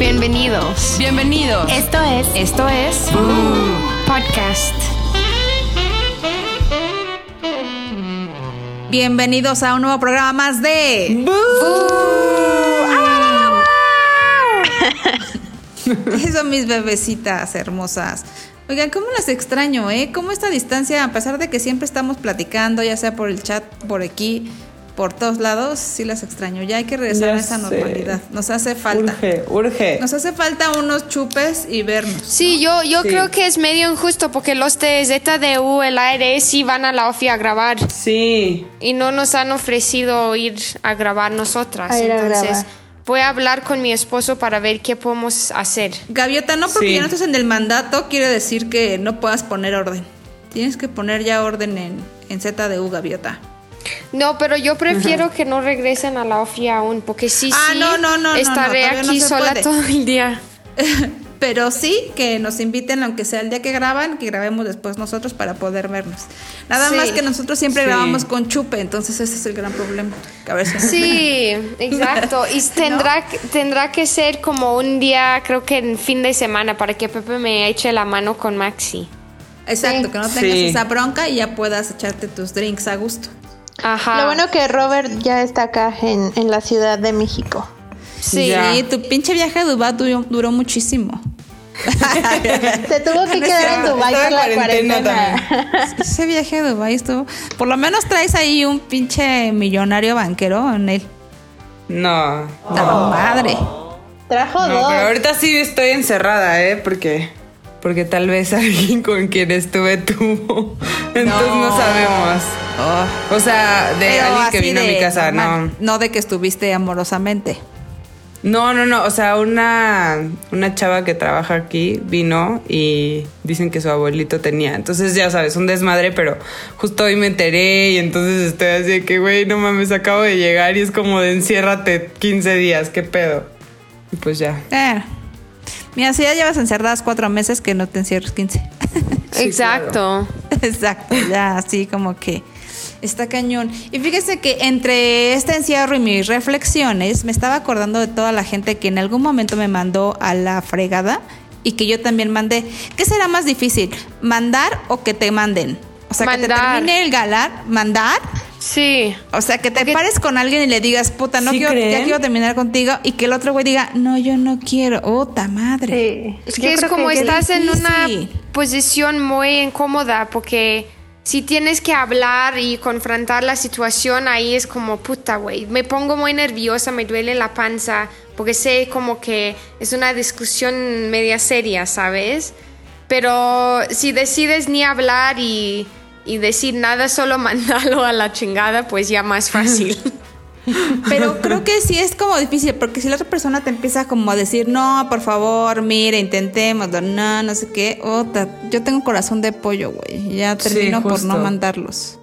Bienvenidos. Bienvenidos. Esto es. Esto es. Podcast. Bienvenidos a un nuevo programa más de. Eso, mis bebecitas hermosas. Oigan, ¿cómo las extraño, eh? ¿Cómo esta distancia, a pesar de que siempre estamos platicando, ya sea por el chat, por aquí, por todos lados, sí las extraño. Ya hay que regresar Ya a esa sé. normalidad. Nos hace falta. Urge, urge. Nos hace falta unos chupes y vernos. Sí, yo, yo Sí. creo que es medio injusto porque los de ZDU, el ARE, sí van a la OFI a grabar Sí. y no nos han ofrecido ir a grabar nosotras. A ir a Entonces, grabar. voy a hablar con mi esposo para ver qué podemos hacer. Gaviota, no porque Sí. ya no estás en el mandato, quiere decir que no puedas poner orden. Tienes que poner ya orden en, en ZDU, Gaviota. No, pero yo prefiero que no regresen a la OFI aún, porque sí, Ah, sí, no, no, no, no, estaré no, todavía no aquí sola puede. todo el día. Pero sí que nos inviten, aunque sea el día que graban, que grabemos después nosotros para poder vernos. Nada Sí. más que nosotros siempre Sí. grabamos con chupe, entonces ese es el gran problema. Sí, exacto. Y tendrá, que- tendrá que ser como un día, creo que en fin de semana, para que Pepe me eche la mano con Maxi. Exacto, Sí. que no tengas Sí. esa bronca y ya puedas echarte tus drinks a gusto. Ajá. Lo bueno que Robert ya está acá en, en la Ciudad de México. Sí. Ya. Tu pinche viaje a Dubái duró, duró muchísimo. Se tuvo que quedar en Dubái por la en cuarentena cuarentena. Ese viaje a Dubái estuvo... Por lo menos traes ahí un pinche millonario banquero en él. No. ¡La madre! Trajo No, dos. pero ahorita sí estoy encerrada, ¿eh? Porque, porque tal vez alguien con quien estuve tuvo. Entonces no, sabemos. Oh. O sea, de Pero alguien que vino a mi casa, normal, no. No de que estuviste amorosamente. No, no, no. O sea, una, una chava que trabaja aquí vino y dicen que su abuelito tenía. Entonces, ya sabes, un desmadre, pero justo hoy me enteré y entonces estoy así de que, güey, no mames, acabo de llegar y es como de enciérrate 15 días, ¿qué pedo? Y pues ya. Eh. Mira, si ya llevas encerradas cuatro meses, que no te encierres 15. Exacto. Exacto, ya así como que está cañón. Y fíjese que entre este encierro y mis reflexiones, me estaba acordando de toda la gente que en algún momento me mandó a la fregada y que yo también mandé. ¿Qué será más difícil? ¿Mandar o que te manden? O sea, que te termine el galar, mandar. Sí. O sea, que te Porque- pares con alguien y le digas, puta, no ¿Sí quiero, ya quiero terminar contigo. Y que el otro güey diga, no, yo no quiero. ¡Ota madre! Sí. Es Yo que es como que- estás en una posición muy incómoda porque si tienes que hablar y confrontar la situación, ahí es como puta, güey. Me pongo muy nerviosa, me duele la panza porque sé como que es una discusión media seria, ¿sabes? Pero si decides ni hablar y, y decir nada, solo mandarlo a la chingada, pues ya más fácil. Pero creo que sí es como difícil, porque si la otra persona te empieza como a decir, no, por favor, mire, intentémoslo, no, no sé qué, ota, yo tengo corazón de pollo, güey, ya Sí, termino por no mandarlos.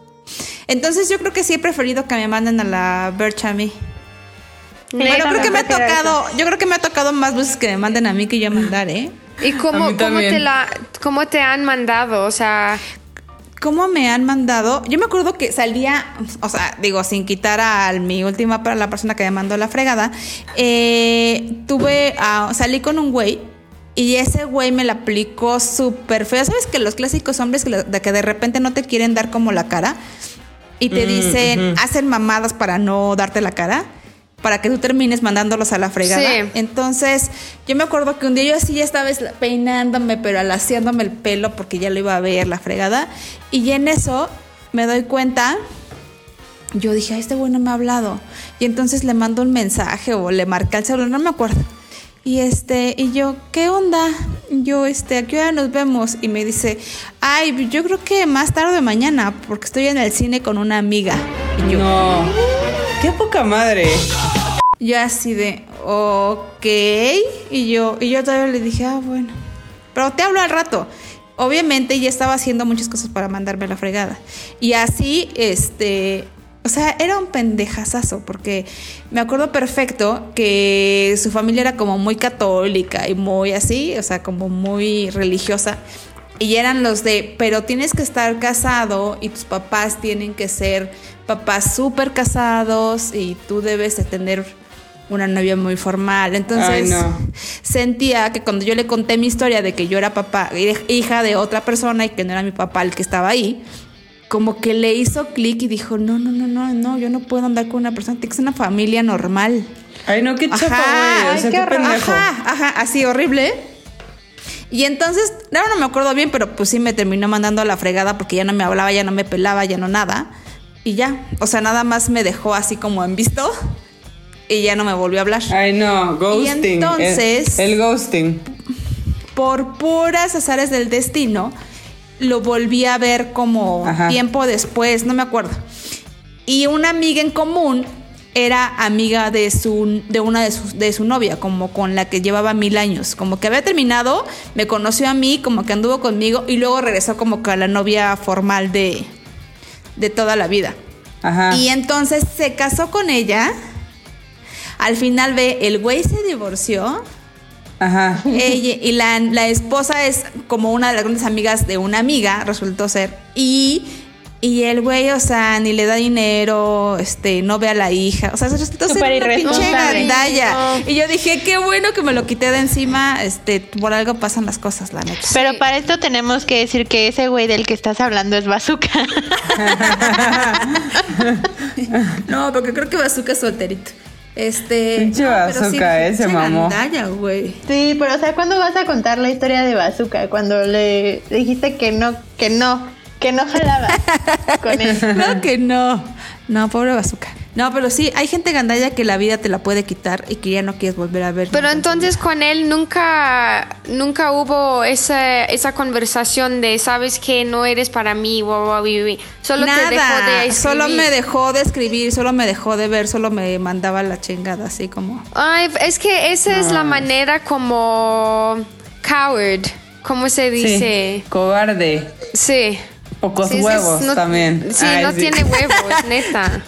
Entonces yo creo que sí he preferido que me manden a la Birch a mí. Bueno, creo que me ha tocado, yo creo que me ha tocado más veces que me manden a mí que yo mandar, ¿eh? ¿Y cómo, cómo, te la, cómo te han mandado? O sea, ¿Cómo me han mandado? Yo me acuerdo que salía, o sea, digo, sin quitar a mi última, para la persona que me mandó la fregada, eh, tuve, a- salí con un güey y ese güey me la aplicó súper feo. ¿Sabes que los clásicos hombres que, de que de repente no te quieren dar como la cara y te Mm, dicen, hacen mamadas para no darte la cara? Para que tú termines mandándolos a la fregada. Sí. Entonces, yo me acuerdo que un día yo así ya estaba es- peinándome, pero alaciándome el pelo porque ya lo iba a ver la fregada. Y en eso me doy cuenta, yo dije, "Ay, este güey no me ha hablado. Y entonces le mando un mensaje o le marqué al celular, no me acuerdo. Y este, y yo, ¿qué onda? Yo, este, ¿a qué hora nos vemos? Y me dice, ay, yo creo que más tarde mañana, porque estoy en el cine con una amiga. Y yo, No. Qué poca madre. yo así de, ok. Y yo, y yo todavía le dije, ah, bueno. Pero te hablo al rato. Obviamente ya estaba haciendo muchas cosas para mandarme la fregada. Y así, este, o sea, era un pendejazazo, porque me acuerdo perfecto que su familia era como muy católica y muy así, o sea, como muy religiosa. Y eran los de, pero tienes que estar casado y tus papás tienen que ser papás súper casados y tú debes de tener una novia muy formal. Entonces Ay, no. sentía que cuando yo le conté mi historia de que yo era papá, hija de otra persona y que no era mi papá el que estaba ahí, como que le hizo clic y dijo, no, no, no, no, no, yo no puedo andar con una persona, tiene que ser una familia normal. Ay, no, qué chafa, Ajá, güey. O ay, sea, qué qué horror. pendejo. Ajá, ajá, así horrible. Y entonces, ahora no me acuerdo bien, pero pues sí me terminó mandando a la fregada porque ya no me hablaba, ya no me pelaba, ya no nada. Y ya, o sea, nada más me dejó así como en visto y ya no me volvió a hablar. Ay, no, ghosting. entonces- El, el ghosting. Por puras azares del destino, lo volví a ver como Ajá. tiempo después, no me acuerdo. Y una amiga en común era amiga de su de una de su, de su novia, como con la que llevaba mil años, como que había terminado, me conoció a mí, como que anduvo conmigo y luego regresó como que a la novia formal de de toda la vida. Ajá. Y entonces se casó con ella. Al final ve, el güey se divorció. Ajá. Ella, y la, la esposa es como una de las grandes amigas de una amiga, resultó ser. Y, y el güey, o sea, ni le da dinero, este, no ve a la hija. O sea, resultó ser Súper una pinche gandalla. Y yo dije, qué bueno que me lo quité de encima. Este, por algo pasan las cosas, la neta. Pero para esto tenemos que decir que ese güey del que estás hablando es Bazooka. No, porque creo que Bazooka es solterito. Este. Pinche no, Bazooka, eh, se pinche mamó. güey. Sí, pero o sea, ¿cuándo vas a contar la historia de Bazooka? Cuando le dijiste que no, que no, que no jalaba con él. Claro que no. No, pobre bazooka. No, pero sí, hay gente gandalla que la vida te la puede quitar y que ya no quieres volver a ver. Pero entonces con él nunca, nunca hubo esa, esa conversación de, sabes que no eres para mí, guau, guau, guau, guau". solo Nada, te dejó de escribir. solo me dejó de escribir, solo me dejó de ver, solo me mandaba la chingada, así como. Ay, es que esa es la manera como coward, ¿cómo se dice? Sí. Cobarde. Sí. Pocos Sí, huevos no- también. Sí, Ay, no tiene huevos, neta.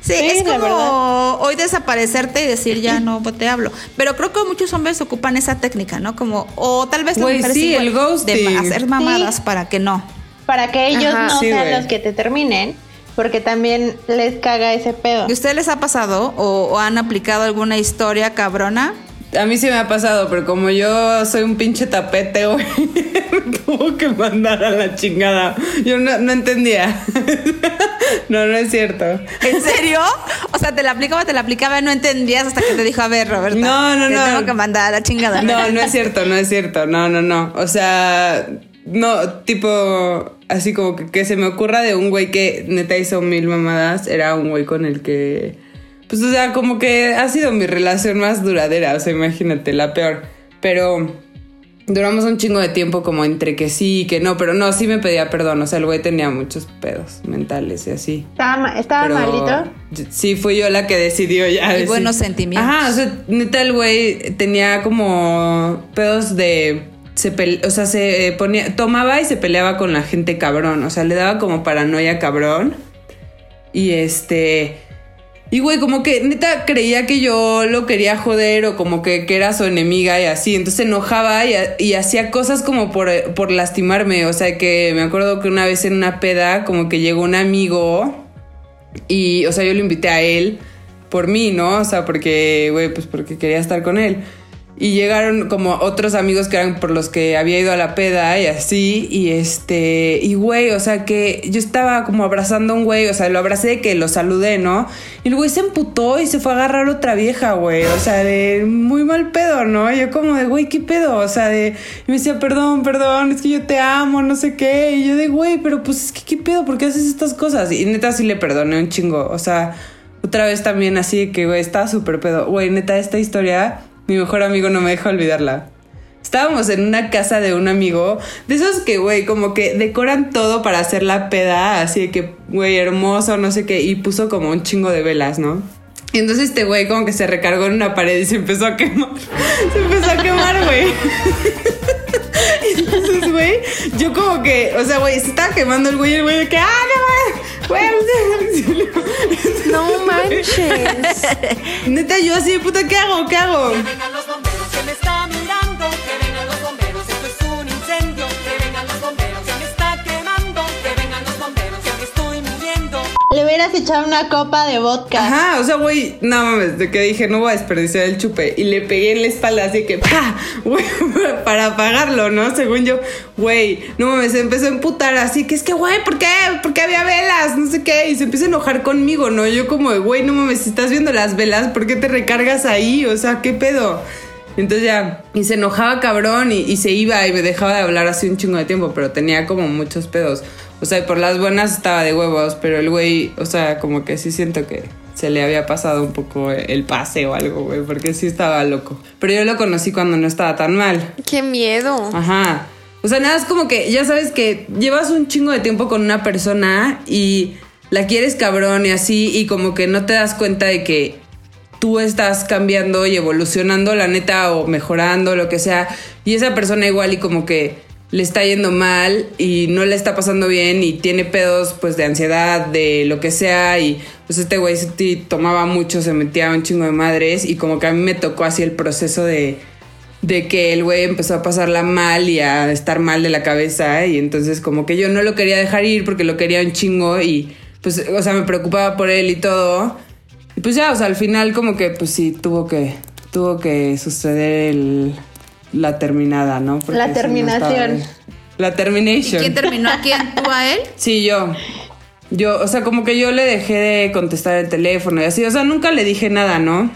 Sí, Sí, es como verdad. hoy desaparecerte y decir ya no te hablo. Pero creo que muchos hombres ocupan esa técnica, ¿no? Como, o tal vez mujeres sí, el ghosting. de hacer mamadas Sí. para que no. Para que ellos Ajá. no Sí, sean los que te terminen, porque también les caga ese pedo. ¿Y ustedes les ha pasado o, o han aplicado alguna historia cabrona? A mí sí me ha pasado, pero como yo soy un pinche tapete, güey, me tuvo que mandar a la chingada. Yo no, no entendía. no, no es cierto. ¿En serio? O sea, te la aplicaba, te la aplicaba y no entendías hasta que te dijo, a ver, Roberta. No, no, te no. tengo que mandar a la chingada. No, no es cierto, no es cierto. No, no, no. O sea, no, tipo, así como que, que se me ocurra de un güey que neta hizo mil mamadas, era un güey con el que, pues, o sea, como que ha sido mi relación más duradera, o sea, imagínate, la peor. Pero duramos un chingo de tiempo como entre que sí y que no, pero no, sí me pedía perdón, o sea, el güey tenía muchos pedos mentales y así. ¿Estaba, ma- estaba Pero malito? Sí, fui yo la que decidió ya. Y decir- buenos sentimientos. Ajá, o sea, neta el güey tenía como pedos de... Se pele- o sea, se eh, ponía... Tomaba y se peleaba con la gente cabrón. O sea, le daba como paranoia cabrón. Y este... Y güey, como que neta creía que yo lo quería joder o como que, que era su enemiga y así. Entonces se enojaba y, y hacía cosas como por, por lastimarme. O sea, que me acuerdo que una vez en una peda como que llegó un amigo y, o sea, yo lo invité a él por mí, ¿no? O sea, porque, güey, pues porque quería estar con él. Y llegaron como otros amigos que eran por los que había ido a la peda y así. Y este, y güey, o sea, que yo estaba como abrazando a un güey, o sea, lo abracé que lo saludé, ¿no? Y el güey se emputó y se fue a agarrar otra vieja, güey. O sea, de muy mal pedo, ¿no? Yo como de, güey, ¿qué pedo? O sea, de, y me decía, perdón, perdón, es que yo te amo, no sé qué. Y yo de, güey, pero pues es que, ¿qué pedo? ¿Por qué haces estas cosas? Y neta sí le perdoné un chingo. O sea, otra vez también así que, güey, estaba súper pedo. Güey, neta, esta historia, mi mejor amigo no me deja olvidarla. Estábamos en una casa de un amigo, de esos que, güey, como que decoran todo para hacer la peda, así de que, güey, hermoso, no sé qué, y puso como un chingo de velas, ¿no? Y entonces este güey como que se recargó en una pared y se empezó a quemar. Se empezó a quemar, güey. Entonces, güey, yo como que, o sea, güey, se estaba quemando el güey, el güey de que, ah, no, No manches. Neta, yo así puta, ¿qué hago? ¿Qué hago? Hubieras una copa de vodka. Ajá, o sea, güey, no mames, de que dije, no voy a desperdiciar el chupe. Y le pegué en la espalda así que, ¡pa! Güey, para apagarlo, ¿no? Según yo, güey, no mames, se empezó a emputar así que es que, güey, ¿por qué? ¿Por qué había velas? No sé qué. Y se empieza a enojar conmigo, ¿no? Yo como, güey, no mames, si estás viendo las velas, ¿por qué te recargas ahí? O sea, ¿qué pedo? Entonces ya, y se enojaba cabrón y, y se iba y me dejaba de hablar así un chingo de tiempo, pero tenía como muchos pedos. O sea, por las buenas estaba de huevos, pero el güey, o sea, como que sí siento que se le había pasado un poco el pase o algo, güey, porque sí estaba loco. Pero yo lo conocí cuando no estaba tan mal. Qué miedo. Ajá. O sea, nada, es como que ya sabes que llevas un chingo de tiempo con una persona y la quieres cabrón y así, y como que no te das cuenta de que tú estás cambiando y evolucionando, la neta, o mejorando, lo que sea, y esa persona igual y como que le está yendo mal y no le está pasando bien y tiene pedos pues de ansiedad, de lo que sea y pues este güey tomaba mucho, se metía un chingo de madres y como que a mí me tocó así el proceso de, de que el güey empezó a pasarla mal y a estar mal de la cabeza y entonces como que yo no lo quería dejar ir porque lo quería un chingo y pues o sea me preocupaba por él y todo. Y pues ya o sea al final como que pues sí tuvo que tuvo que suceder el- la terminada no Porque La terminación. la ¿Y termination quién terminó? ¿Quién? ¿Tú a él? Sí, yo. Yo, o sea, como que yo le dejé de contestar el teléfono y así. O sea, nunca le dije nada, ¿no?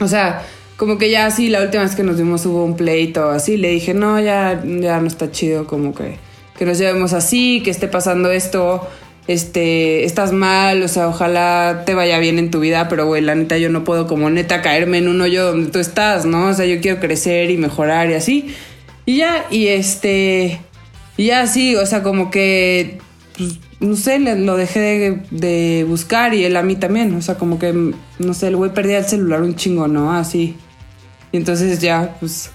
O sea, como que ya así, la última vez que nos vimos hubo un pleito así. Le dije, no, ya, ya no está chido, como que, que nos llevemos así, que esté pasando esto. Este, estás mal, o sea, ojalá te vaya bien en tu vida, pero güey, la neta, yo no puedo como neta caerme en un hoyo donde tú estás, ¿no? O sea, yo quiero crecer y mejorar y así. Y ya, y este. Y ya sí, o sea, como que. pues, no sé, lo dejé de, de buscar y él a mí también. O sea, como que, no sé, el güey perdía el celular un chingo, ¿no? Así. Y entonces ya, pues.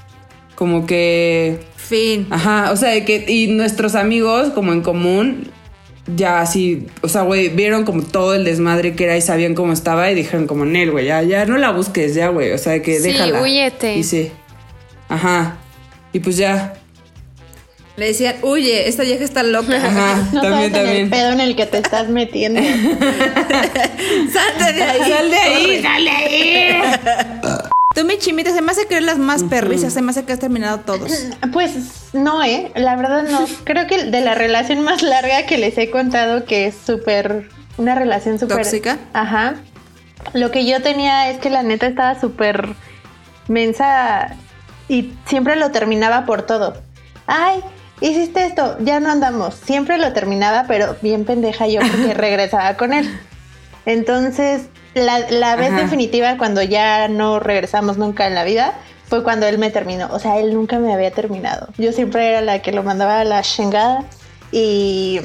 Como que. Fin. Ajá, o sea, que. Y nuestros amigos, como en común. Ya así, o sea, güey, vieron como todo el desmadre que era y sabían cómo estaba y dijeron como, Nel, güey, ya, ya no la busques, ya, güey, o sea, que Sí, déjala. húyete. Y sí. Ajá. Y pues ya. Le decían, huye, esta vieja está loca. Ajá, No también, sabes en el también. pedo en el que te estás metiendo. Salte de ahí. Sal de ahí, sal de ahí. Tú, mi chimita, se me hace que eres las más perrizas, se me hace que has terminado todos. Pues no, ¿eh? La verdad no. Creo que de la relación más larga que les he contado, que es súper... Una relación súper... ¿Tóxica? Ajá. Lo que yo tenía es que la neta estaba súper mensa y siempre lo terminaba por todo. Ay, hiciste esto, ya no andamos. Siempre lo terminaba, pero bien pendeja yo porque regresaba con él. Entonces, la, la vez Ajá. definitiva cuando ya no regresamos nunca en la vida fue cuando él me terminó. O sea, él nunca me había terminado. Yo siempre era la que lo mandaba a la chingada. Y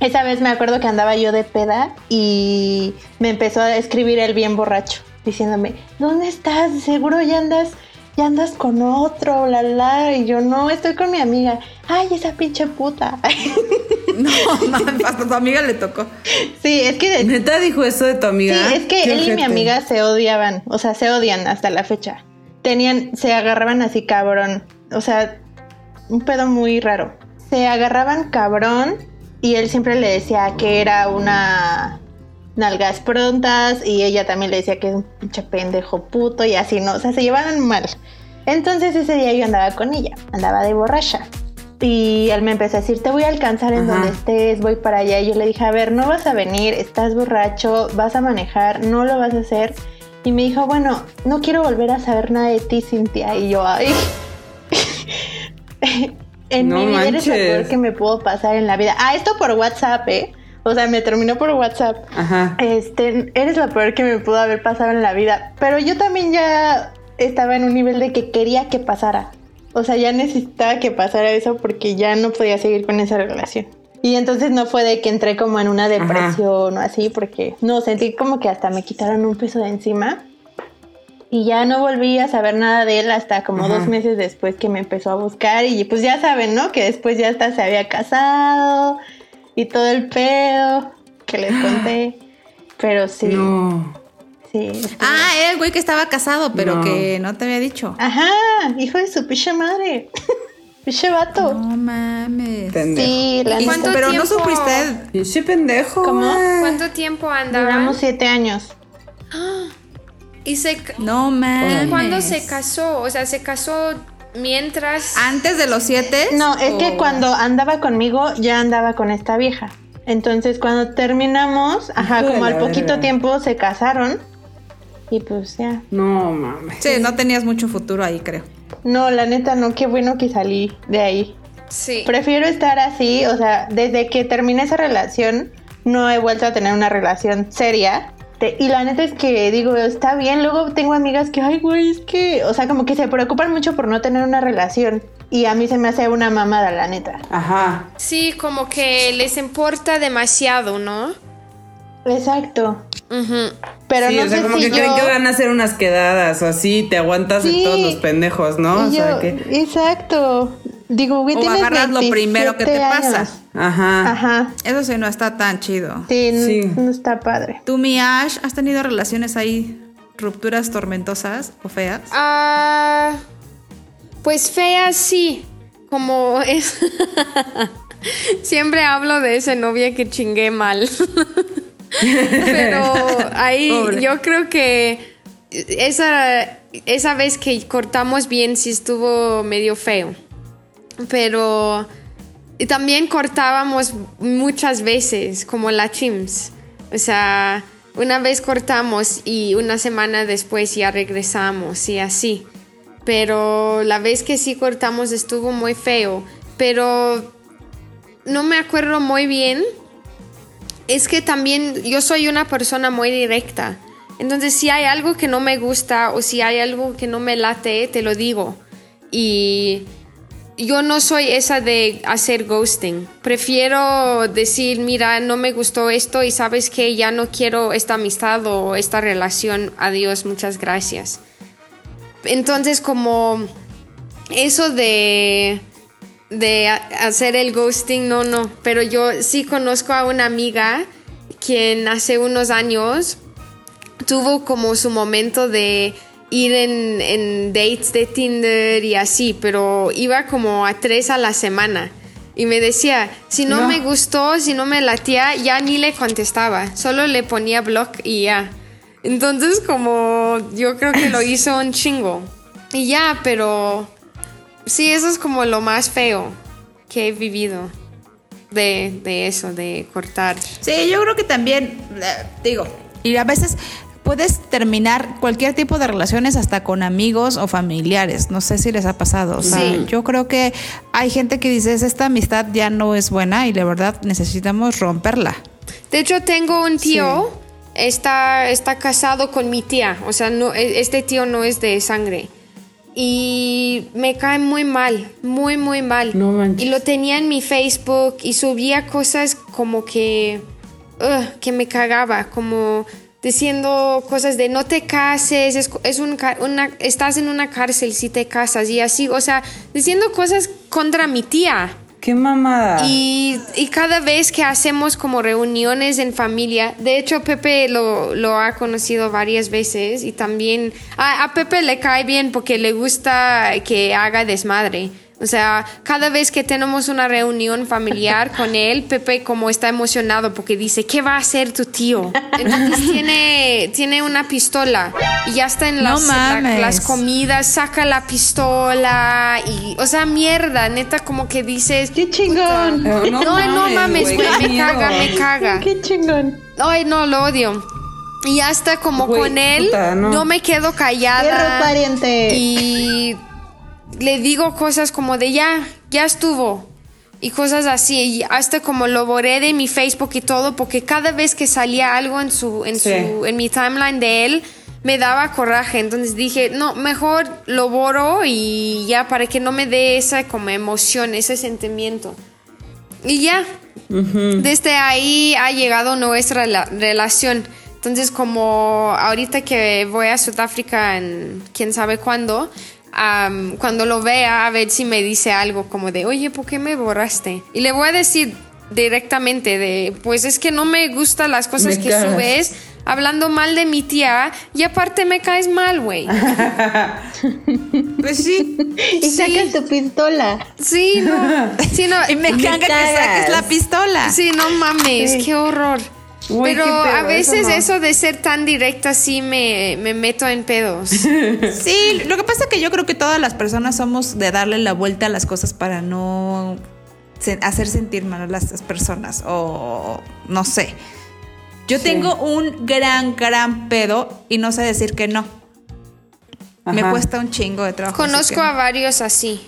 esa vez me acuerdo que andaba yo de peda y me empezó a escribir él bien borracho, diciéndome, ¿dónde estás? Seguro ya andas, ya andas con otro, la la. Y yo, no, estoy con mi amiga. Ay, esa pinche puta. No, mames, hasta tu amiga le tocó. sí, es que de- ¿Neta dijo eso de tu amiga? Sí, es que él y mi amiga se odiaban, o sea, se odian hasta la fecha. Tenían, se agarraban así cabrón, o sea, un pedo muy raro. Se agarraban cabrón y él siempre le decía que era una nalgas prontas y ella también le decía que es un pinche pendejo puto y así, ¿no? O sea, se llevaban mal. Entonces ese día yo andaba con ella, andaba de borracha. Y él me empezó a decir, te voy a alcanzar en Ajá. donde estés, voy para allá. Y yo le dije, a ver, no vas a venir, estás borracho, vas a manejar, no lo vas a hacer. Y me dijo, bueno, no quiero volver a saber nada de ti, Cintia. Y yo, ay. en No mi vida eres lo manches. peor que me pudo pasar en la vida. Ah, esto por WhatsApp, ¿eh? O sea, me terminó por WhatsApp. Ajá. Este, eres lo peor que me pudo haber pasado en la vida. Pero yo también ya estaba en un nivel de que quería que pasara. O sea, ya necesitaba que pasara eso porque ya no podía seguir con esa relación. Y entonces no fue de que entré como en una depresión o así, porque no, sentí como que hasta me quitaron un peso de encima. Y ya no volví a saber nada de él hasta como Ajá. dos meses después que me empezó a buscar. Y pues ya saben, ¿no? Que después ya hasta se había casado y todo el pedo que les conté. Pero sí, No. sí. estuvo- Ah, era el güey que estaba casado, pero No. que no te había dicho. Ajá, hijo de su pinche madre. Pinche vato. No mames. Pendejo. Sí, la ¿Y cuánto. Pero no tiempo? supiste. Pinche pendejo. ¿Cómo? ¿Cuánto tiempo andaban? Duramos siete años. Y se, No mames. ¿Cuándo se casó? O sea, se casó mientras... ¿Antes de los siete? No, es que ¿O- cuando andaba conmigo, ya andaba con esta vieja. Entonces, cuando terminamos, ajá, como al poquito tiempo se casaron. Y pues ya. No mames. Sí, no tenías mucho futuro ahí, creo. No, la neta, no, qué bueno que salí de ahí. Sí. Prefiero estar así, o sea, desde que terminé esa relación, no he vuelto a tener una relación seria. Te- Y la neta es que digo, está bien. Luego tengo amigas que, ay, güey, es que, o sea, como que se preocupan mucho por no tener una relación. Y a mí se me hace una mamada, la neta. Ajá. Sí, como que les importa demasiado, ¿no? Exacto. Ujú. Pero sí, no o sea, sé como si que yo... creen que van a hacer unas quedadas o así, te aguantas Sí. de todos los pendejos, ¿no? O sea que. Exacto. Digo, güey, O tienes agarras lo primero que te 27 pasa. Ajá. Ajá. Eso sí no está tan chido. Sí, no está padre. ¿Tú, mi Ash, has tenido relaciones ahí, rupturas tormentosas o feas? Ah, pues feas sí, como es... Siempre hablo de esa novia que chingué mal. Pero ahí Pobre. yo creo que esa, esa vez que cortamos bien sí estuvo medio feo. Pero también cortábamos muchas veces, como la Chims. O sea, una vez cortamos y una semana después ya regresamos y así. Pero la vez que sí cortamos estuvo muy feo. Pero no me acuerdo muy bien. Es que también yo soy una persona muy directa. Entonces, si hay algo que no me gusta o si hay algo que no me late, te lo digo. Y yo no soy esa de hacer ghosting. Prefiero decir, mira, no me gustó esto y sabes que ya no quiero esta amistad o esta relación. Adiós, muchas gracias. Entonces, como eso de de hacer el ghosting, no, no. Pero yo sí conozco a una amiga quien hace unos años tuvo como su momento de ir en, en dates de Tinder y así, pero iba como a tres a la semana. Y me decía, si no, No. me gustó, si no me latía, ya ni le contestaba, solo le ponía block y ya. Entonces como yo creo que lo hizo un chingo. Y ya, pero sí, eso es como lo más feo que he vivido de, de eso, de cortar. Sí, yo creo que también, eh, digo, y a veces puedes terminar cualquier tipo de relaciones hasta con amigos o familiares. No sé si les ha pasado. O sea, Sí. yo creo que hay gente que dice, esta amistad ya no es buena y la verdad necesitamos romperla. De hecho, tengo un tío, está, está casado con mi tía, o sea, no, e- este tío no es de sangre. Y me cae muy mal, muy, muy mal. No manches. Y lo tenía en mi Facebook y subía cosas como que, ugh, que me cagaba, como diciendo cosas de no te cases, es, es un una, estás en una cárcel si te casas y así, o sea, diciendo cosas contra mi tía. Qué mamada. Y, y cada vez que hacemos como reuniones en familia, de hecho Pepe lo, lo ha conocido varias veces y también a, a Pepe le cae bien porque le gusta que haga desmadre. O sea, cada vez que tenemos una reunión familiar con él, Pepe como está emocionado porque dice, ¿qué va a hacer tu tío? Entonces tiene, tiene una pistola y ya está en No las, la- mames. las comidas, saca la pistola y, o sea, mierda, neta como que dices... ¡Qué chingón! No, no mames, güey, qué me caga, me caga. ¡Qué chingón! Ay, no, lo odio. Y hasta como con él, puta, no. no. me quedo ¡Perro callada. pariente! Y le digo cosas como de ya, ya estuvo. Y cosas así. Y hasta como lo borré de mi Facebook y todo, porque cada vez que salía algo en su, en Sí. su, en mi timeline de él, me daba coraje. Entonces dije, no, mejor lo borro y ya, para que no me dé esa como emoción, ese sentimiento. Y ya, desde ahí ha llegado nuestra la- relación. Entonces, como ahorita que voy a Sudáfrica en quién sabe cuándo, am, cuando lo vea, a ver si me dice algo como de, oye, ¿por qué me borraste? Y le voy a decir, directamente de, pues es que no me gustan las cosas Me que subes hablando mal de mi tía y aparte me caes mal, güey. Pues sí. Y sacas tu pistola. Sí, no. Sí, no. Y me caga que saques la pistola. Sí, no mames, qué horror. Pero a veces eso no. eso, de ser tan directa sí me, me meto en pedos. Sí, lo que pasa es que yo creo que todas las personas somos de darle la vuelta a las cosas para no hacer sentir mal a las personas o no sé. Yo Sí. tengo un gran, gran pedo y no sé decir que no. Me cuesta un chingo de trabajo. Conozco no. a varios así.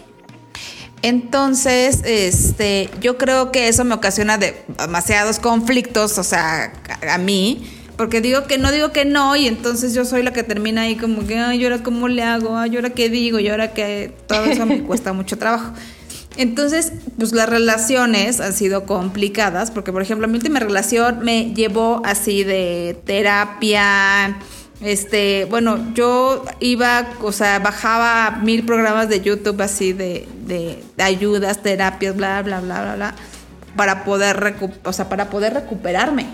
Entonces, este, yo creo que eso me ocasiona de demasiados conflictos, o sea, a, a mí, porque digo que no digo que no, y entonces yo soy la que termina ahí como que, ay, ¿y ahora cómo le hago? Ay, ¿y ahora qué digo? Y ahora que todo eso me cuesta mucho trabajo. Entonces, pues las relaciones han sido complicadas, porque por ejemplo, mi última relación me llevó así de terapia, este, bueno, yo iba, o sea, bajaba mil programas de YouTube así de, de, de ayudas, terapias, bla, bla, bla, bla, bla, para poder, recu- o sea, para poder recuperarme.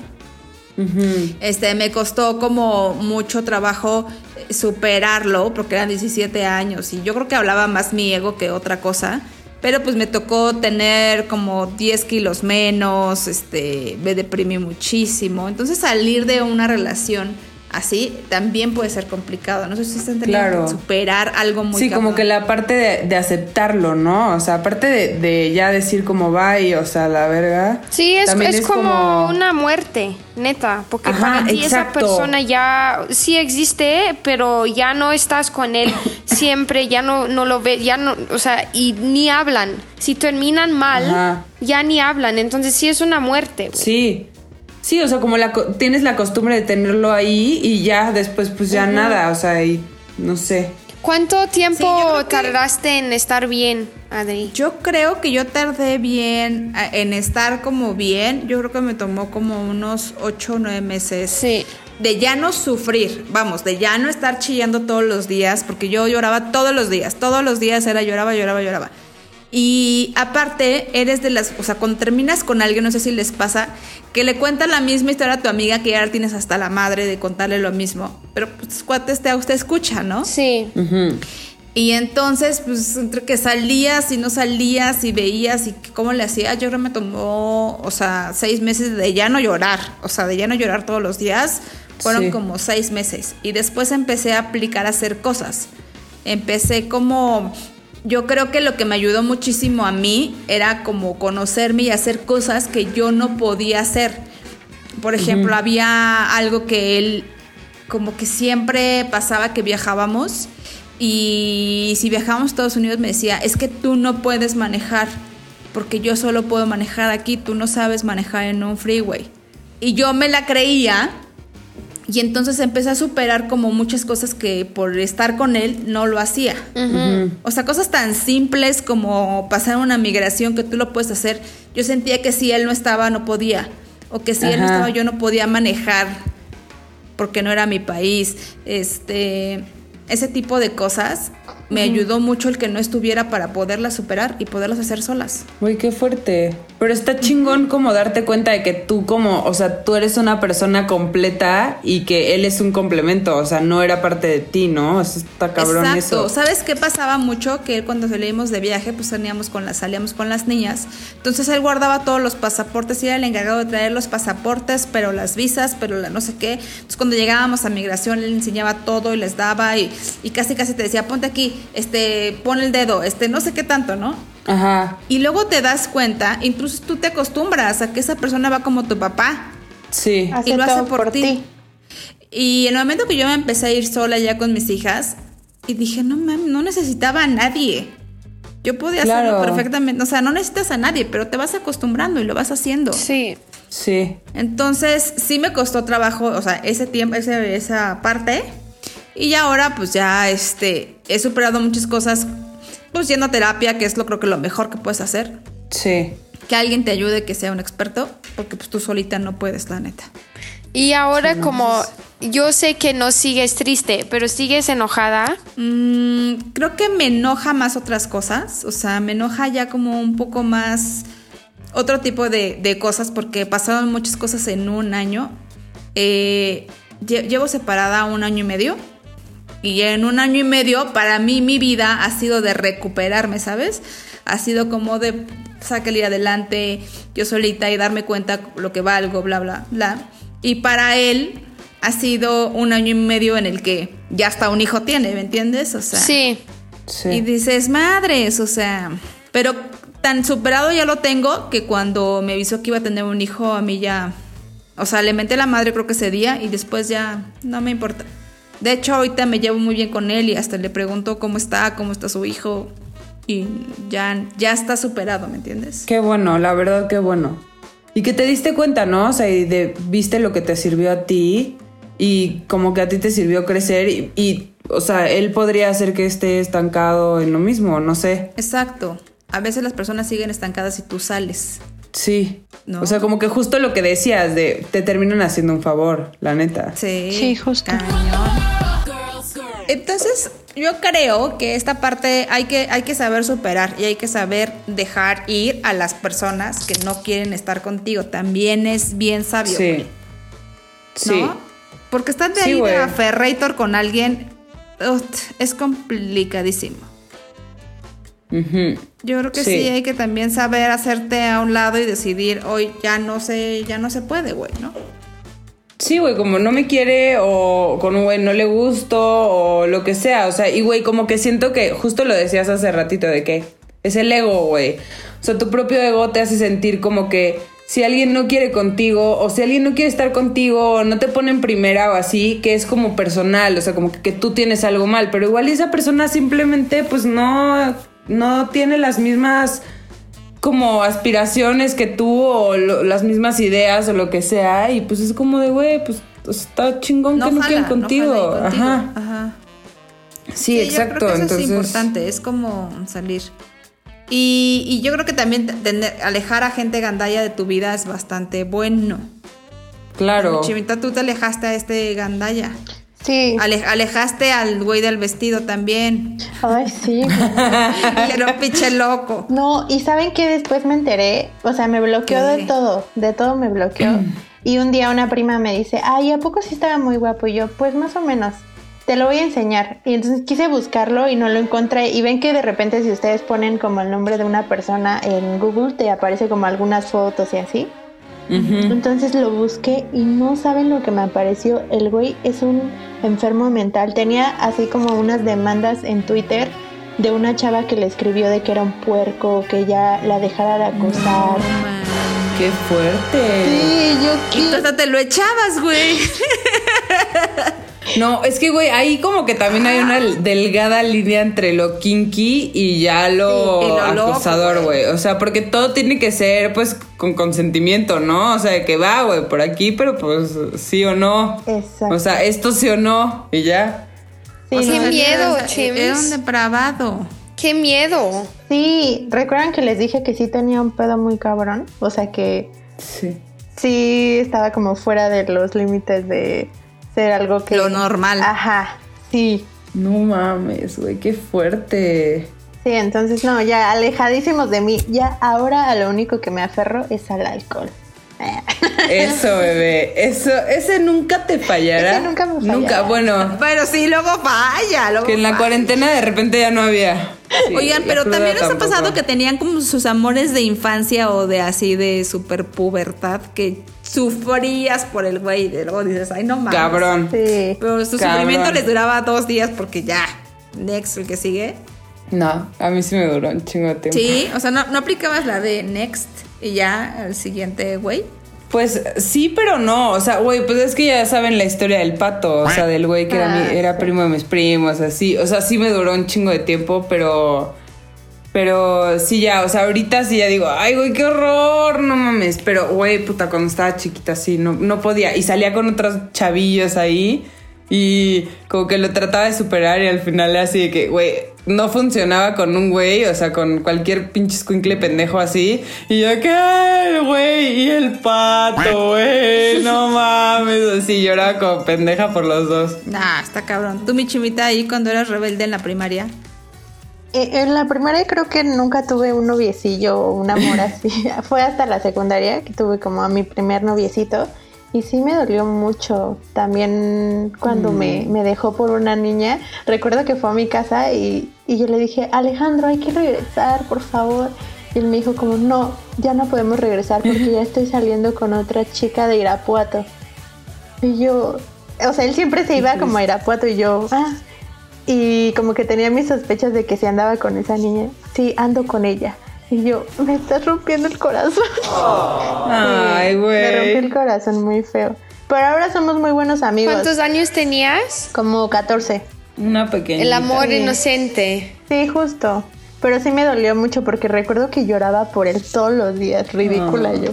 Este, me costó como mucho trabajo superarlo, porque eran 17 años y yo creo que hablaba más mi ego que otra cosa. Pero pues me tocó tener como 10 kilos menos, este, me deprimí muchísimo. Entonces salir de una relación así también puede ser complicado. No sé si están teniendo Claro. que superar algo muy Sí, como que la parte de, de aceptarlo, ¿no? O sea, aparte de, de ya decir como va y, o sea, la verga. Sí, es, como, una muerte, neta, porque Ajá, para ti esa persona ya sí existe, pero ya no estás con él siempre, ya no, no lo ves, ya no, o sea, y ni hablan. Si terminan mal, Ajá. ya ni hablan, entonces sí es una muerte. Sí. Sí, o sea, como la, co- tienes la costumbre de tenerlo ahí y ya después pues ya nada, o sea, y no sé. ¿Cuánto tiempo Sí, que- tardaste en estar bien, Adri? Yo creo que yo tardé bien eh, en estar como bien. Yo creo que me tomó como unos 8 o 9 meses. Sí. De ya no sufrir, vamos, de ya no estar chillando todos los días, porque yo lloraba todos los días, todos los días era lloraba, lloraba, lloraba. Y aparte, eres de las, o sea, cuando terminas con alguien, no sé si les pasa, que le cuentas la misma historia a tu amiga que ya tienes hasta la madre de contarle lo mismo, pero pues cuates te usted escucha, ¿no? Sí. Ujú. Y entonces, pues, entre que salías y no salías y veías y cómo le hacías, yo creo que me tomó, o sea, seis meses de ya no llorar, o sea, de ya no llorar todos los días, fueron Sí. como seis meses. Y después empecé a aplicar a hacer cosas. Empecé como, yo creo que lo que me ayudó muchísimo a mí era como conocerme y hacer cosas que yo no podía hacer. Por ejemplo, había algo que él, como que siempre pasaba que viajábamos y si viajábamos a Estados Unidos me decía, es que tú no puedes manejar, porque yo solo puedo manejar aquí, tú no sabes manejar en un freeway. Y yo me la creía y entonces empecé a superar como muchas cosas que por estar con él no lo hacía. O sea, cosas tan simples como pasar una migración que tú lo puedes hacer. Yo sentía que si él no estaba, no podía. O que si él no estaba, yo no podía manejar porque no era mi país. Este, ese tipo de cosas me ayudó mucho el que no estuviera para poderlas superar y poderlas hacer solas. Uy, qué fuerte. Pero está chingón como darte cuenta de que tú como, o sea, tú eres una persona completa y que él es un complemento, o sea, no era parte de ti, ¿no? Eso está cabrón Exacto. eso. ¿Sabes qué pasaba mucho? Que él cuando salíamos de viaje, pues salíamos con las, salíamos con las niñas. Entonces él guardaba todos los pasaportes y era el encargado de traer los pasaportes, pero las visas, pero la no sé qué. Entonces cuando llegábamos a migración, él enseñaba todo y les daba y, y casi casi te decía, ponte aquí, este, pon el dedo, este, no sé qué tanto, ¿no? Ajá. Y luego te das cuenta, incluso tú te acostumbras a que esa persona va como tu papá. Sí. Hace y lo hace por, ti. Y en el momento que yo me empecé a ir sola ya con mis hijas, y dije, no mames, no necesitaba a nadie. Yo podía hacerlo perfectamente. O sea, no necesitas a nadie, pero te vas acostumbrando y lo vas haciendo. Sí. Sí. Entonces, sí me costó trabajo, o sea, ese tiempo, ese- esa parte. Y ahora, pues ya este, he superado muchas cosas, pues yendo a terapia, que es lo creo que lo mejor que puedes hacer. Sí. Que alguien te ayude, que sea un experto, porque pues tú solita no puedes, la neta. Y ahora como yo sé que no sigues triste, pero sigues enojada. Mm, creo que me enoja más otras cosas. O sea, me enoja ya como un poco más otro tipo de, de cosas porque pasaron muchas cosas en un año. Eh, lle- llevo separada un año y medio. Y en un año y medio, para mí, mi vida ha sido de recuperarme, ¿sabes? Ha sido como de salir adelante yo solita y darme cuenta lo que valgo, bla, bla, bla. Y para él ha sido un año y medio en el que ya hasta un hijo tiene, ¿me entiendes? O sea, Sí. Sí. y dices, madres, o sea, pero tan superado ya lo tengo que cuando me avisó que iba a tener un hijo, a mí ya, o sea, le menté la madre creo que ese día y después ya no me importa. De hecho, ahorita me llevo muy bien con él y hasta le pregunto cómo está, cómo está su hijo y ya, ya está superado, ¿me entiendes? Qué bueno, la verdad, qué bueno. Y que te diste cuenta, ¿no? O sea, y de, viste lo que te sirvió a ti y como que a ti te sirvió crecer y, y, o sea, él podría hacer que esté estancado en lo mismo, no sé. Exacto. A veces las personas siguen estancadas y tú sales. Sí. ¿No? O sea, como que justo lo que decías de te terminan haciendo un favor, la neta. Sí, Sí, justo. cañón. Entonces, yo creo que esta parte hay que, hay que saber superar y hay que saber dejar ir a las personas que no quieren estar contigo. También es bien sabio. Sí. güey, Sí. ¿no? Porque estar de Sí, ahí güey. de aferrator con alguien es complicadísimo. Yo creo que Sí. sí. hay que también saber hacerte a un lado y decidir, hoy ya no sé, ya no se puede, güey, ¿no? Sí, güey, como no me quiere o con un güey no le gusto o lo que sea. O sea, y güey, como que siento que justo lo decías hace ratito de que es el ego, güey. O sea, tu propio ego te hace sentir como que si alguien no quiere contigo o si alguien no quiere estar contigo o no te pone en primera o así, que es como personal, o sea, como que, que tú tienes algo mal. Pero igual esa persona simplemente pues no, no tiene las mismas como aspiraciones que tú o lo- las mismas ideas o lo que sea y pues es como de güey pues está chingón que no quieren contigo. jala ahí contigo. Ajá. Ajá. Sí, yo exacto. creo que eso Entonces es importante, es como salir. Y, y yo creo que también tener- alejar a gente gandalla de tu vida es bastante bueno. claro. Chimita, tú te alejaste a este gandalla. Sí. Ale- alejaste al güey del vestido también. Ay, sí. Un pinche loco. No, y saben que después me enteré, o sea, me bloqueó ¿Qué? de todo, de todo me bloqueó. y un día una prima me dice, ay, ¿a poco sí estaba muy guapo? Y yo, pues más o menos, te lo voy a enseñar. Y entonces quise buscarlo y no lo encontré. Y ven que de repente si ustedes ponen como el nombre de una persona en Google, te aparece como algunas fotos y así. Entonces lo busqué y no saben lo que me apareció. El güey es un enfermo mental. Tenía así como unas demandas en Twitter de una chava que le escribió de que era un puerco, que ya la dejara de acosar. Qué fuerte. Sí, yo Y tú hasta te lo echabas, güey. No, es que güey, ahí como que también hay una delgada línea entre lo kinky y ya lo, Sí, y lo loco, acosador, güey. O sea, porque todo tiene que ser pues con consentimiento, ¿no? O sea, que va, güey, por aquí, pero pues sí o no. Exacto. O sea, esto sí o no y ya. Sí, Qué miedo. Era un depravado. Qué miedo. sí, recuerdan que les dije que sí tenía un pedo muy cabrón. O sea que Sí. sí estaba como fuera de los límites de ser algo que. Lo normal. Ajá, sí. No mames, güey, qué fuerte. Sí, entonces no, ya alejadísimos de mí. Ya ahora a lo único que me aferro es al alcohol. Eso, bebé. Eso, ese nunca te fallará. Ese nunca me fallará. Nunca, bueno. Pero sí, luego falla. Luego Que en la falla. cuarentena de repente ya no había. Sí, Oigan, pero también les ha pasado que tenían como sus amores de infancia o de así de super pubertad que sufrías por el güey y luego dices, ay, no mames. Cabrón. Sí. Pero su Cabrón. sufrimiento les duraba dos días porque ya, next, el que sigue. No, a mí sí me duró un chingo de tiempo. Sí, o sea, no, no aplicabas la de next y ya el siguiente güey. Pues sí, pero no. O sea, güey, pues es que ya saben la historia del pato. O sea, del güey que era, mi- Ah, era primo de mis primos, así. O sea, sí me duró un chingo de tiempo, pero. Pero sí, ya, o sea, ahorita sí ya digo, ay, güey, qué horror, no mames. Pero, güey, puta, cuando estaba chiquita, sí, no, no podía. Y salía con otros chavillos ahí y como que lo trataba de superar y al final era así de que, güey, no funcionaba con un güey, o sea, con cualquier pinche escuincle pendejo así. Y yo, ¿qué? El güey y el pato, güey, no mames. Así lloraba como pendeja por los dos. Nah, está cabrón. Tú, mi chimita, ahí cuando eras rebelde en la primaria. Eh, en la primaria creo que nunca tuve un noviecillo o un amor así. Fue hasta la secundaria que tuve como a mi primer noviecito. Y sí me dolió mucho también cuando me, me dejó por una niña. Recuerdo que fue a mi casa y, y yo le dije, Alejandro, hay que regresar, por favor. Y él me dijo como, no, ya no podemos regresar porque ya estoy saliendo con otra chica de Irapuato. Y yo, o sea, él siempre se iba como a Irapuato y yo, ah. Y como que tenía mis sospechas de que si andaba con esa niña. Sí, ando con ella. Y yo, me estás rompiendo el corazón. Ay, Sí, Me rompió güey. el corazón muy feo. Pero ahora somos muy buenos amigos. ¿Cuántos años tenías? Como 14. Una pequeña. El amor Sí. inocente. Sí, justo. Pero sí me dolió mucho porque recuerdo que lloraba por él todos los días. Ridícula yo.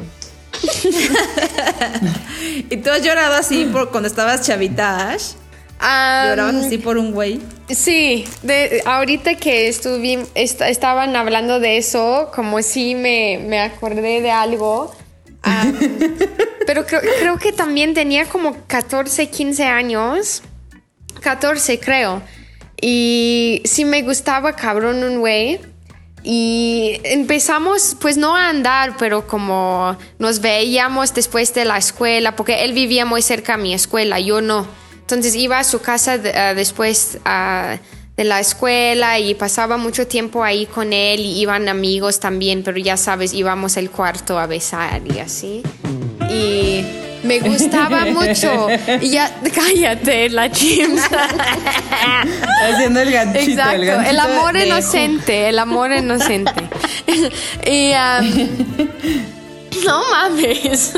¿Y tú has llorado así por cuando estabas chavita, Ash? ¿Llorabas así por un güey? Sí, de, ahorita que estuvi- est- estaban hablando de eso, como si me, me acordé de algo. Pero creo, creo que también tenía como 14, 15 años. 14 creo. Y sí me gustaba cabrón un güey. Y empezamos, pues no a andar, pero como nos veíamos después de la escuela, porque él vivía muy cerca a mi escuela, yo no. Entonces iba a su casa de- ah, después ah, de la escuela y pasaba mucho tiempo ahí con él y iban amigos también, pero ya sabes, íbamos al cuarto a besar y así. Y me gustaba mucho. Y ya, cállate, la chimsa. Haciendo el ganchito. Exacto, el, amor de- inocente, el amor inocente. y um, no mames.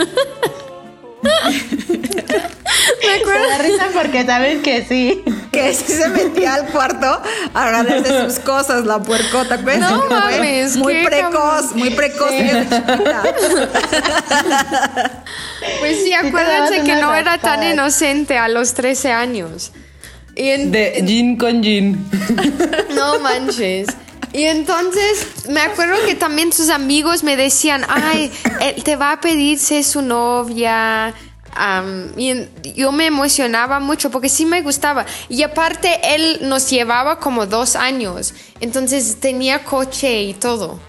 Me Me acuerdo. da risa porque sabes que sí. Que sí se metía al cuarto a agarrarse sus cosas, la puercota. ¿ves? No mames, Muy qué precoz, muy precoz. chiquita. Pues sí, acuérdense que no era tan inocente a los 13 años. Y en- De gin con gin. No manches. Y entonces me acuerdo que también sus amigos me decían, ay, él te va a pedir ser su novia. Am, y yo me emocionaba mucho porque sí me gustaba. Y aparte él nos llevaba como dos años. Entonces tenía coche y todo.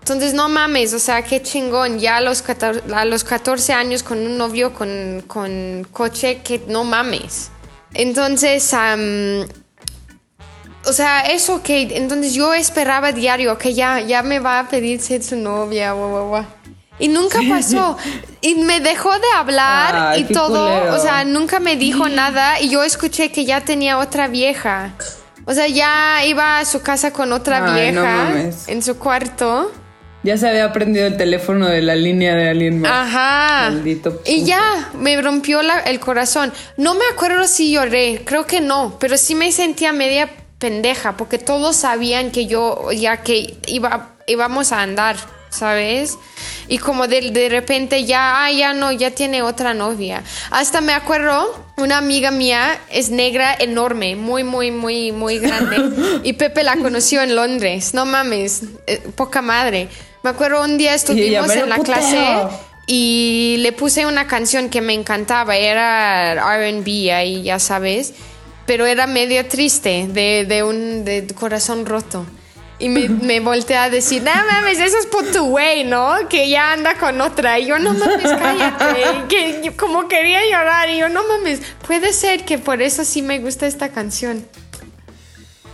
Entonces no mames, o sea, qué chingón. Ya a los 14, a los 14 años con un novio con, con coche, que no mames. Entonces, am, o sea, eso que entonces yo esperaba diario que ya, ya me va a pedir ser su novia, guau, guau. Y nunca pasó. Y me dejó de hablar y todo. culero. O sea, nunca me dijo nada. Y yo escuché que ya tenía otra vieja. O sea, ya iba a su casa con otra Ay, vieja en su cuarto. Ya se había aprendido el teléfono de la línea de alguien más. Ajá. Maldito Y ya, me rompió la- el corazón. No me acuerdo si lloré, creo que no, pero sí me sentía media pendeja porque todos sabían que yo ya que iba, íbamos a andar, ¿sabes? Y como de, de repente ya, ah, ya no, ya tiene otra novia. Hasta me acuerdo, una amiga mía es negra enorme, muy, muy, muy, muy grande. y Pepe la conoció en Londres. No mames, eh, poca madre. Me acuerdo un día estuvimos "Pero en la puteo". clase y le puse una canción que me encantaba, era RB ahí, ya sabes, pero era medio triste, de, de un de corazón roto. Y me, me volteé a decir, no mames, eso es por tu güey, ¿no? Que ya anda con otra. Y yo, no mames, cállate. Que yo como quería llorar. Y yo, no mames, puede ser que por eso sí me gusta esta canción.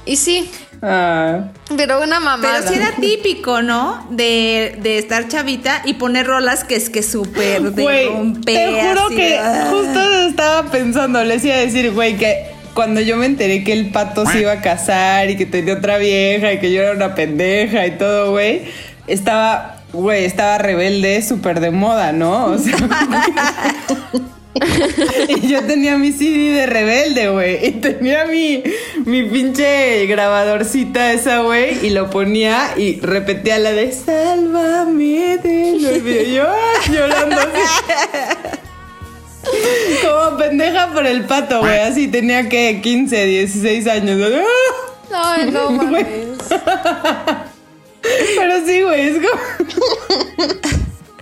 Y sí, Ah, pero una mamada. Pero sí era típico, ¿no? De, de estar chavita y poner rolas que es que súper de te juro así que ah. justo estaba pensando, les iba a decir, güey, que cuando yo me enteré que el pato se iba a casar y que tenía otra vieja y que yo era una pendeja y todo, güey, estaba, güey, estaba rebelde, súper de moda, ¿no? O sea, y yo tenía mi CD de rebelde, güey, y tenía mi, mi pinche grabadorcita esa, güey, y lo ponía y repetía la de Sálvame de lo Y yo llorando así. Como pendeja por el pato, güey. Así tenía que 15, 16 años. No, no mames. Pero sí, güey, es como.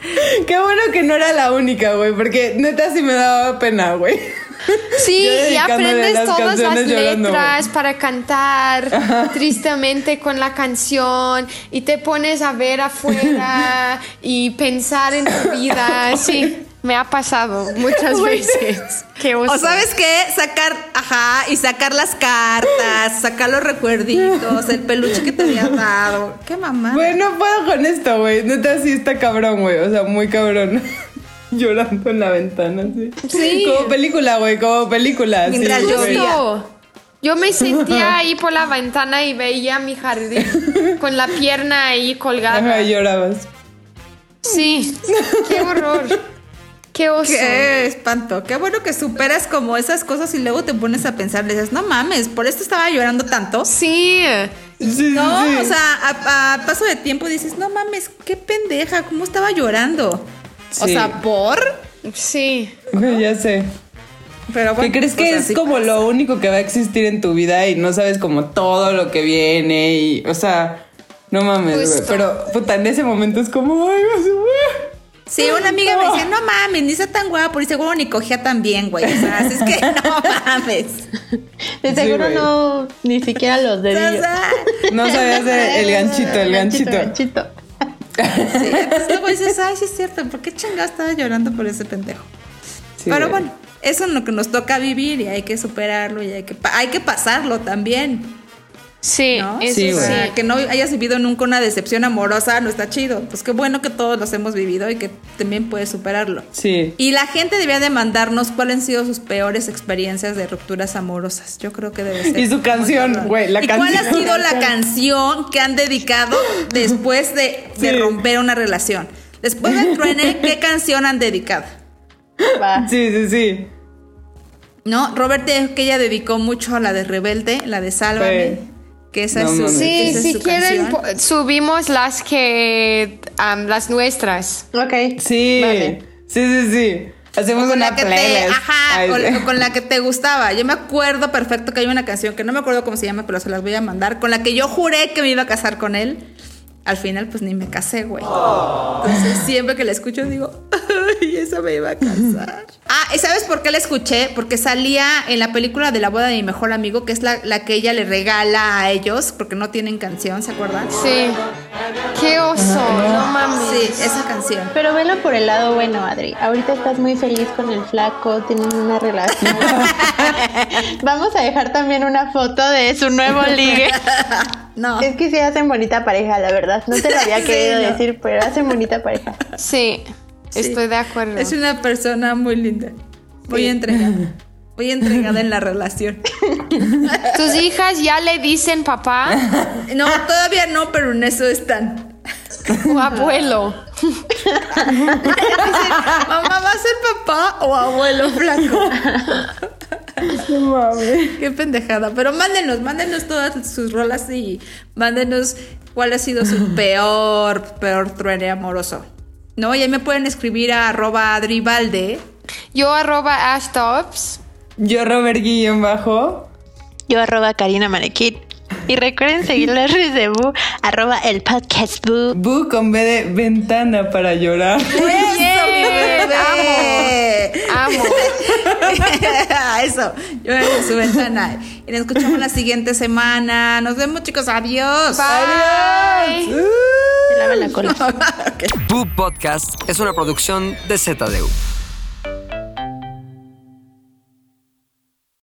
Qué bueno que no era la única, güey, porque neta sí me daba pena, güey. Sí, y aprendes las todas las llorando, letras para cantar tristemente con la canción y te pones a ver afuera y pensar en tu vida. Sí, me ha pasado muchas veces. Qué oso. O sabes qué, sacar, ajá, y sacar las cartas, sacar los recuerditos, el peluche que te había dado. Qué mamá. Güey, no puedo con esto, güey. Neta, sí está cabrón, güey. O sea, muy cabrón. Llorando en la ventana, sí. Sí. Como película, güey, como película. sí, Mientras llovía. Justo. Yo me sentía ahí por la ventana y veía mi jardín con la pierna ahí colgada. Ajá, y llorabas. Sí, qué horror. Qué oso. Qué espanto. Qué bueno que superas como esas cosas y luego te pones a pensar, le dices, no mames, por esto estaba llorando tanto. Sí, No, sí. o sea, a, a paso de tiempo dices, no mames, qué pendeja, ¿cómo estaba llorando? O sea, por. sí. Ya sé. Pero bueno. ¿Qué crees pues que es como pasa. lo único que va a existir en tu vida y no sabes como todo lo que viene y, o sea, no mames, güey. Pero, puta, en ese momento es como, ay, güey. Sí, una amiga me decía, no mames, ni está tan guapo, y seguro ni cogía tan bien, güey. O sea, así es que no mames. De seguro no, ni siquiera los dedillos. No sabías de- el ganchito, el ganchito. ganchito. sí, entonces luego dices, ay, sí es cierto, ¿por qué chingado estaba llorando por ese pendejo? Sí, Pero bueno, eso es lo que nos toca vivir y hay que superarlo y hay que, pa- hay que pasarlo también. Sí, ¿no? eso Sí, O sea, que no hayas vivido nunca una decepción amorosa no está chido. Pues qué bueno que todos los hemos vivido y que también puedes superarlo. Sí. Y la gente debía de mandarnos cuáles han sido sus peores experiencias de rupturas amorosas. Yo creo que debe ser. Y su canción, güey, la ¿Y cuál ha canción. sido la canción que han dedicado después de, de romper una relación? Después del truene, ¿qué canción han dedicado? Va. Sí, sí, sí. ¿No? Robert que ella dedicó mucho a la de Rebelde, la de Sálvame. Sí. Que esa No es su. Sí, esa es si su quieren, canción. subimos las que, am, las nuestras. Ok. Sí. Vale. Sí, sí, sí. Hacemos O con una la que te, playlist. ajá, Ay, con la que te gustaba. Yo me acuerdo perfecto que hay una canción que no me acuerdo cómo se llama, pero se las voy a mandar, con la que yo juré que me iba a casar con él. Al final, pues ni me casé, güey. Entonces, siempre que la escucho, digo, ay, esa me iba a casar. ah, ¿y sabes por qué la escuché? Porque salía en la película de la boda de mi mejor amigo, que es la, la que ella le regala a ellos, porque no tienen canción, ¿se acuerdan? Sí. Qué oso, no mames. Sí, esa canción. Pero velo por el lado bueno, Adri. Ahorita estás muy feliz con el flaco, tienen una relación. Vamos a dejar también una foto de su nuevo ligue. No. Es que sí hacen bonita pareja, la verdad. No te lo había Sí, querido no. decir, pero hacen bonita pareja. Sí, Sí. estoy de acuerdo. Es una persona muy linda. Muy entregada. Muy entregada en la relación. ¿Tus hijas ya le dicen papá No, todavía no, pero en eso están. o abuelo? Dicen, mamá, ¿va a ser papá o abuelo flaco? Qué pendejada. Pero mándenos, mándenos todas sus rolas y mándenos cuál ha sido su peor, peor truene amoroso. No, y ahí me pueden escribir a arroba adribalde. Yo arroba ashtops. Yo, Robert Guillén Bajo. Yo arroba Karina Manequit. Y recuerden seguir las redes de Bu, arroba el podcast Bu. Bu con B de ventana para llorar. ¡Eso, mi bebé! Eso, yo en su ventana. Y nos escuchamos la siguiente semana. Nos vemos, chicos. Adiós. Bye. Se lava la cola. Pooh Podcast es una producción de ZDU.